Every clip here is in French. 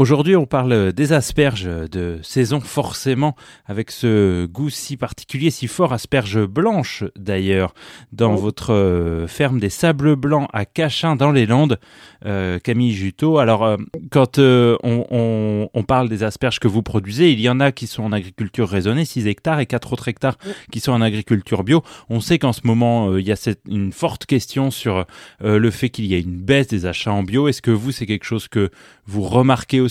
Aujourd'hui, on parle des asperges de saison, forcément, avec ce goût si particulier, si fort, asperges blanches d'ailleurs, dans votre euh, ferme des Sables Blancs à Cachin, dans les Landes, euh, Camille Juteau. Alors, euh, quand on, on, parle des asperges que vous produisez, il y en a qui sont en agriculture raisonnée, 6 hectares, et 4 autres hectares qui sont en agriculture bio. On sait qu'en ce moment, il y a cette, une forte question sur le fait qu'il y a une baisse des achats en bio. Est-ce que vous, c'est quelque chose que vous remarquez aussi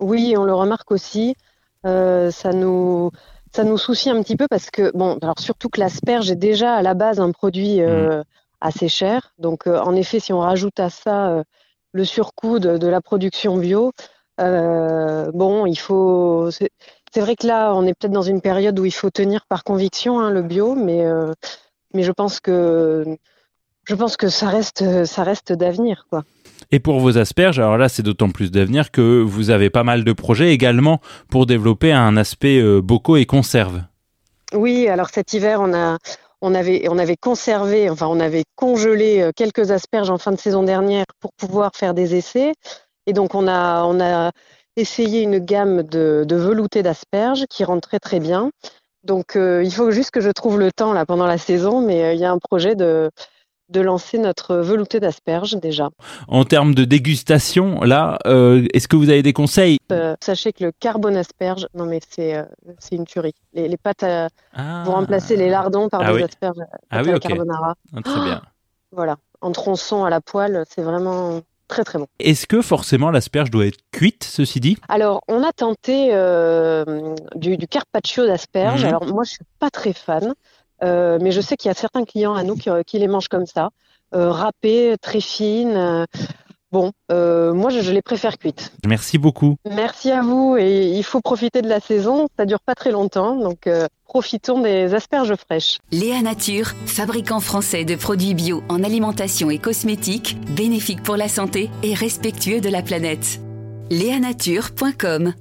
Oui, on le remarque aussi. Euh, ça nous ça nous soucie un petit peu parce que bon, alors surtout que l'asperge est déjà à la base un produit euh, mmh. assez cher. Donc euh, en effet, si on rajoute à ça le surcoût de, la production bio, bon, il faut. C'est vrai que là, on est peut-être dans une période où il faut tenir par conviction hein, le bio, mais mais je pense que je pense que ça reste ça reste d'avenir, quoi. Et pour vos asperges, alors là c'est d'autant plus d'avenir que vous avez pas mal de projets également pour développer un aspect euh, bocaux et conserve. Oui, alors cet hiver on a on avait, on avait conservé, enfin on avait congelé euh, quelques asperges en fin de saison dernière pour pouvoir faire des essais. Et donc on a, on a essayé une gamme de, de veloutés d'asperges qui rentrent très très bien. Donc euh, il faut juste que je trouve le temps là pendant la saison, mais il y a un projet de, de lancer notre velouté d'asperges déjà. En termes de dégustation, là, euh, est-ce que vous avez des conseils? Euh, Sachez que le carbone asperge, non mais c'est euh, c'est une tuerie. Les, pâtes ah. vont remplacer les lardons par ah des asperges ah oui, carbonara. Ah, très bien. voilà, en tronçon à la poêle, c'est vraiment très très bon. Est-ce que forcément l'asperge doit être cuite, ceci dit? Alors, on a tenté du, du, carpaccio d'asperge. Mhm. Alors moi, je suis pas très fan. Euh, mais je sais qu'il y a certains clients à nous qui, qui les mangent comme ça, euh, râpées, très fines. Euh, bon, moi je, les préfère cuites. Merci beaucoup. Merci à vous et il faut profiter de la saison, ça dure pas très longtemps, donc profitons des asperges fraîches. Léa Nature, fabricant français de produits bio en alimentation et cosmétiques, bénéfique pour la santé et respectueux de la planète. Léanature.com